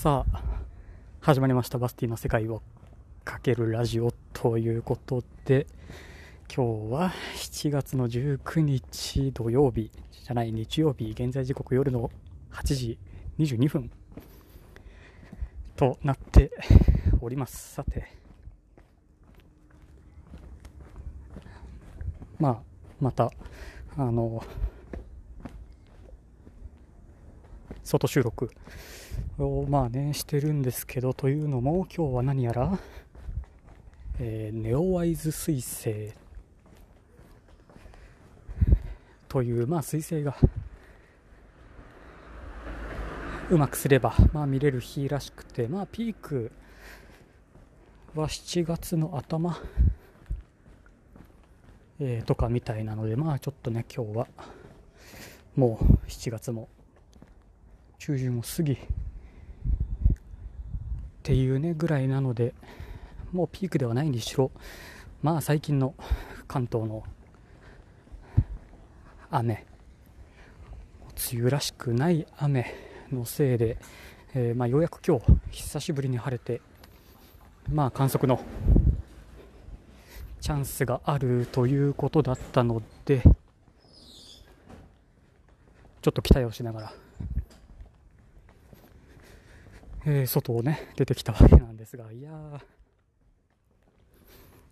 さあ始まりました。バスティの世界をかけるラジオということで今日は7月の19日土曜日じゃない日曜日現在時刻夜の8時22分となっております。さて。まあまたあの外収録をまあねしてるんですけどというのも今日は何やら、えー、ネオワイズ彗星というまあ彗星がうまくすれば、まあ、見れる日らしくて、まあ、ピークは7月の頭、えー、とかみたいなので、まあ、ちょっとね、今日はもう7月も中旬を過ぎっていうねぐらいなのでもうピークではないにしろまあ最近の関東の雨梅雨らしくない雨のせいで、えー、まあ、ようやく今日久しぶりに晴れてまあ観測のチャンスがあるということだったのでちょっと期待をしながらえー、外をね出てきたわけなんですがいや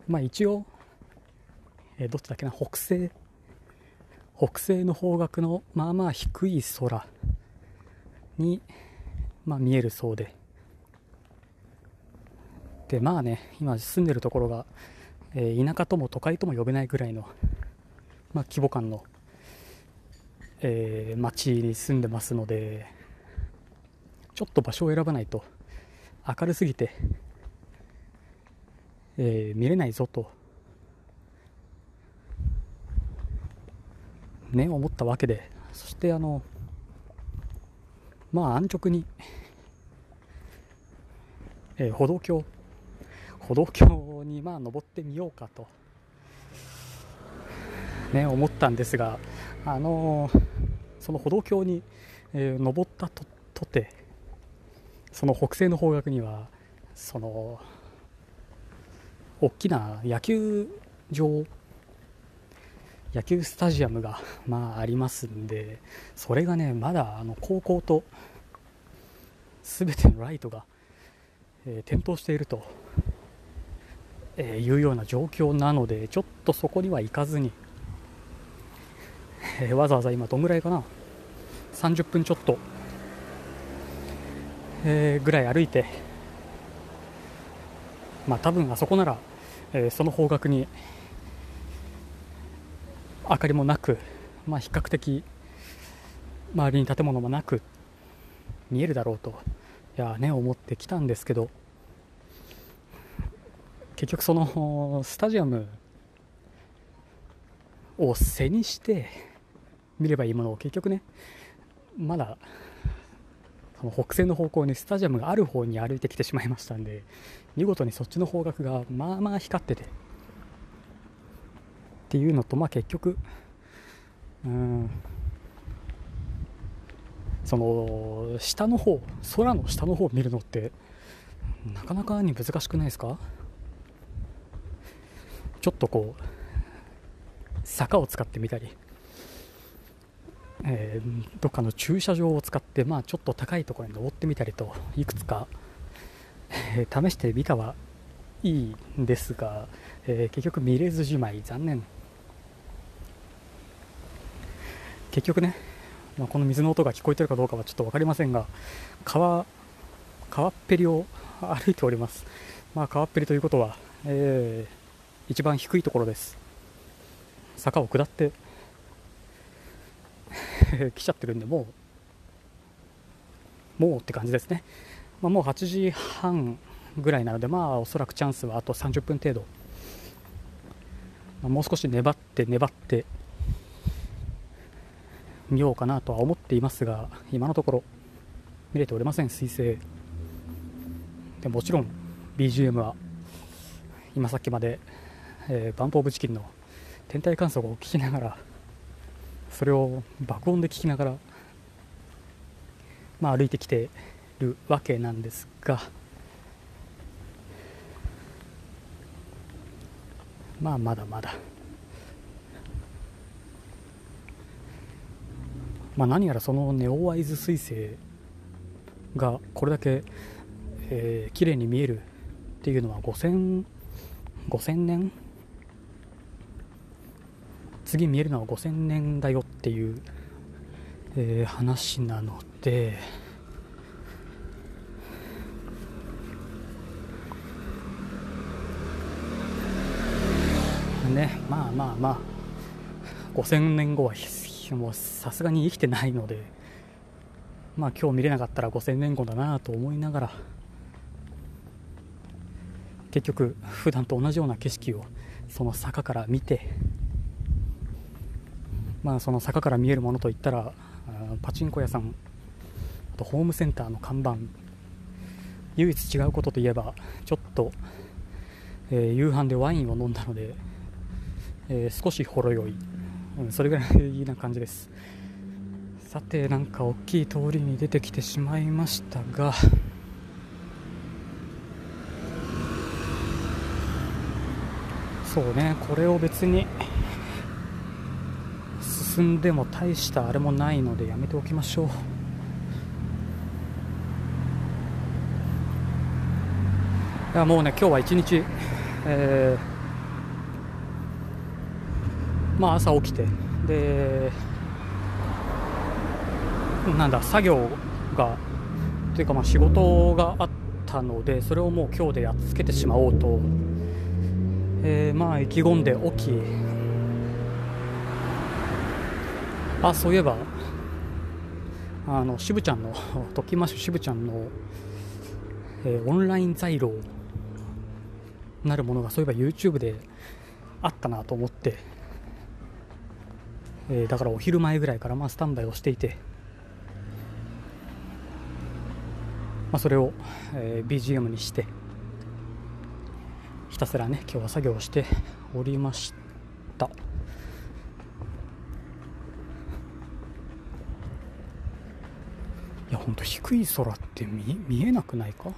まあ一応、えー、どっちだっけな北西。北西の方角のまあまあ低い空に、まあ、見えるそうで。でまあね今住んでるところが、えー、田舎とも都会とも呼べないぐらいの、まあ、規模感の、えー、町に住んでますのでちょっと場所を選ばないと明るすぎて、えー、見れないぞと、ね、思ったわけで、そしてあの、まあ安直に、えー、歩道橋、歩道橋にまあ登ってみようかと、ね、思ったんですが、あのー、その歩道橋に、えー、登ったととて、その北西の方角にはその大きな野球場野球スタジアムがまあありますんでそれがねまだあの高校と全てのライトが、えー、点灯していると、えー、いうような状況なのでちょっとそこには行かずに、えー、わざわざ今どんぐらいかな？30分ちょっとえー、ぐらい歩いて、まあ、多分あそこなら、えー、その方角に明かりもなく、まあ、比較的周りに建物もなく見えるだろうといや、ね、思ってきたんですけど結局そのスタジアムを背にして見ればいいものを結局ねまだその北西の方向にスタジアムがある方に歩いてきてしまいましたんで見事にそっちの方角がまあまあ光ってて。っていうのとまあ結局うん。その下の方空の下の方を見るのってなかなかに難しくないですか？ちょっとこう坂を使ってみたりえー、どっかの駐車場を使って、まあ、ちょっと高いところに登ってみたりといくつか、えー、試してみたはいいんですが、えー、結局見れずじまい残念。結局ね、まあ、この水の音が聞こえてるかどうかはちょっと分かりませんが川川っぺりを歩いております、まあ、川っぺりということは、えー、一番低いところです。坂を下って 来ちゃってるんで、もう、もうって感じですね。まあ、もう8時半ぐらいなので、まあ、おそらくチャンスはあと30分程度。まあ、もう少し粘って粘ってみようかなとは思っていますが、今のところ見れておりません、彗星。でもちろん BGM は今さっきまで、えー、バンプオブチキンの天体観測を聞きながらそれを爆音で聞きながら、まあ、歩いてきてるわけなんですがまあまだまだ。まあ何やらそのネオワイズ彗星がこれだけ、えー、綺麗に見えるっていうのは5000 5000年次見えるのは5000年だよっていう、えー、話なので。ねまあまあまあ5000年後はもうさすがに生きてないのでまあ今日見れなかったら5000年後だなと思いながら結局普段と同じような景色をその坂から見てまあその坂から見えるものといったらパチンコ屋さんあとホームセンターの看板。唯一違うことといえばちょっと、えー、夕飯でワインを飲んだので、えー、少しほろ酔い、うん、それぐらいな感じです。さてなんか大きい通りに出てきてしまいましたが。そうねこれを別に進んでも大したあれもないのでやめておきましょう。いやもうね今日は一日、えー、まあ朝起きてでなんだ作業がというかまあ仕事があったのでそれをもう今日でやっつけてしまおうと、えー、まあ意気込んで起きあそういえばあの渋ちゃんの ときまし渋ちゃんの、えー、オンライン材料なるものがそういえば YouTube であったなと思って、えー、だからお昼前ぐらいからまあスタンバイをしていてまあ、それを、えー、BGM にしてひたすらね今日は作業をしておりました。いやほんと低い空って見見えなくないか？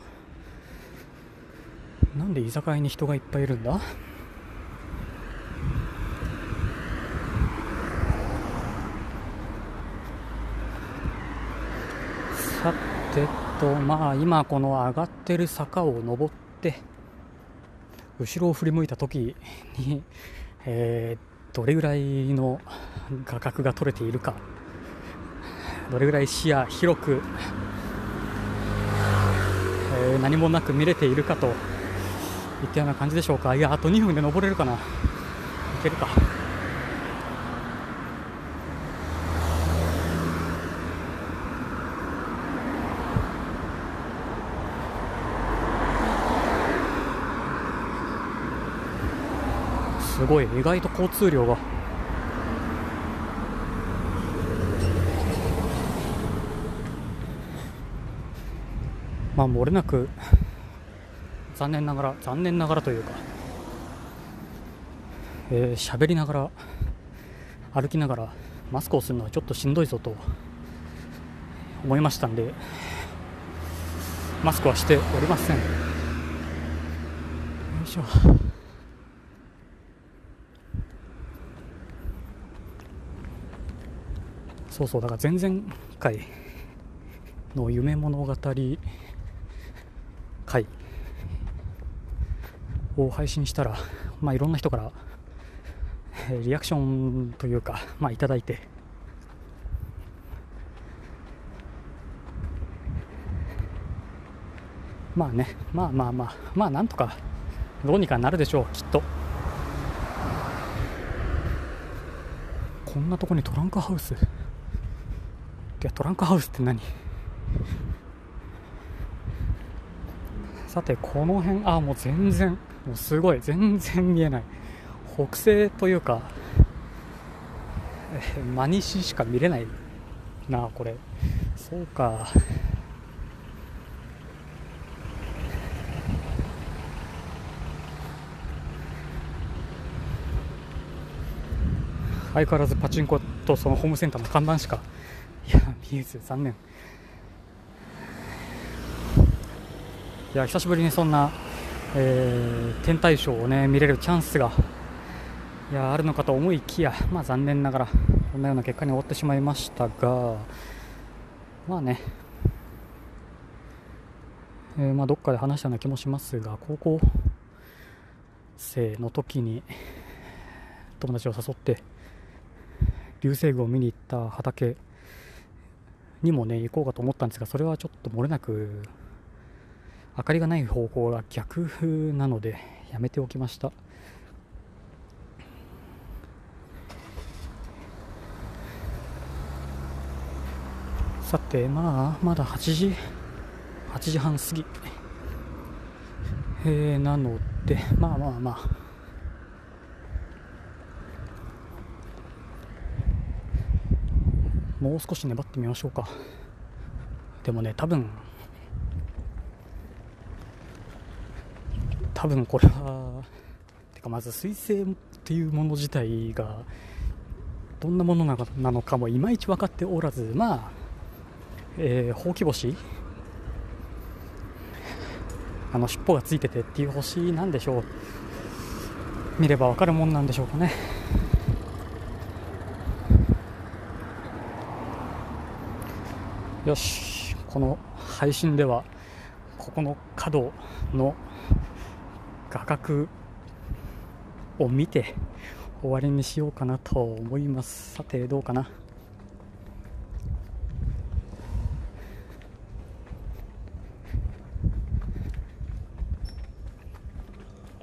なんで居酒屋に人がいっぱいいるんだ？さてとまあ今この上がってる坂を登って後ろを振り向いた時に、えー、どれぐらいの画角が取れているか。どれぐらい視野広く、えー、何もなく見れているかといったような感じでしょうか。いやあと2分で登れるかな。いけるか。すごい。意外と交通量が。まあ漏れなく残念ながら残念ながらというかえー、喋りながら歩きながらマスクをするのはちょっとしんどいぞと思いましたんでマスクはしておりません。よいしょ。そうそうだから前々回の夢物語回。を配信したら、まあ、いろんな人からリアクションというか、まあ、いただいて。まあねまあまあまあまあなんとかどうにかなるでしょうきっと。こんなとこにトランクハウス？いやトランクハウスって何？さてこの辺あもう全然もうすごい全然見えない。北西というか真西しか見れないなこれ。そうか。相変わらずパチンコとそのホームセンターの看板しかいや見えず残念。いや久しぶりにそんな、えー、天体ショーをね見れるチャンスがいやあるのかと思いきや、まあ、残念ながらこんなような結果に終わってしまいましたがまあね、えー、まあどっかで話したような気もしますが高校生の時に友達を誘って流星群を見に行った畑にもね行こうかと思ったんですがそれはちょっと漏れなく明かりがない方向が逆なのでやめておきました。さてまあまだ8時8時半過ぎ、えー、なのでまあまあまあ。もう少し粘ってみましょうか。でもね多分多分これはてかまず彗星っていうもの自体がどんなものなのかもいまいち分かっておらずまあ、えー、ほうき星あの尻尾がついててっていう星なんでしょう。見れば分かるもんなんでしょうかね。よしこの配信ではここの角の画角を見て終わりにしようかなと思います。さてどうかな？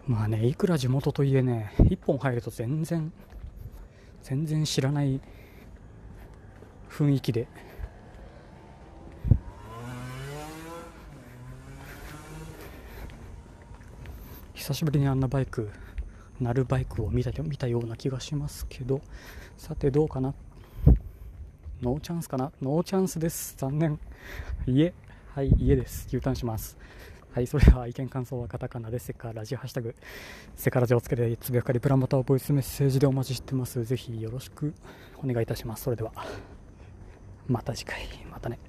まあねいくら地元といえね一本入ると全然全然知らない雰囲気で久しぶりにあんなバイク鳴るバイクを見た見たような気がしますけどさてどうかな？ノーチャンスかな？ノーチャンスです。残念。家はい家です。U ターンします。はいそれでは意見感想はカタカナでセカラジハッシュタグセカラジをつけてつぶやかりプランまたはボイスメッセージでお待ちしてます。ぜひよろしくお願いいたします。それではまた次回。またね。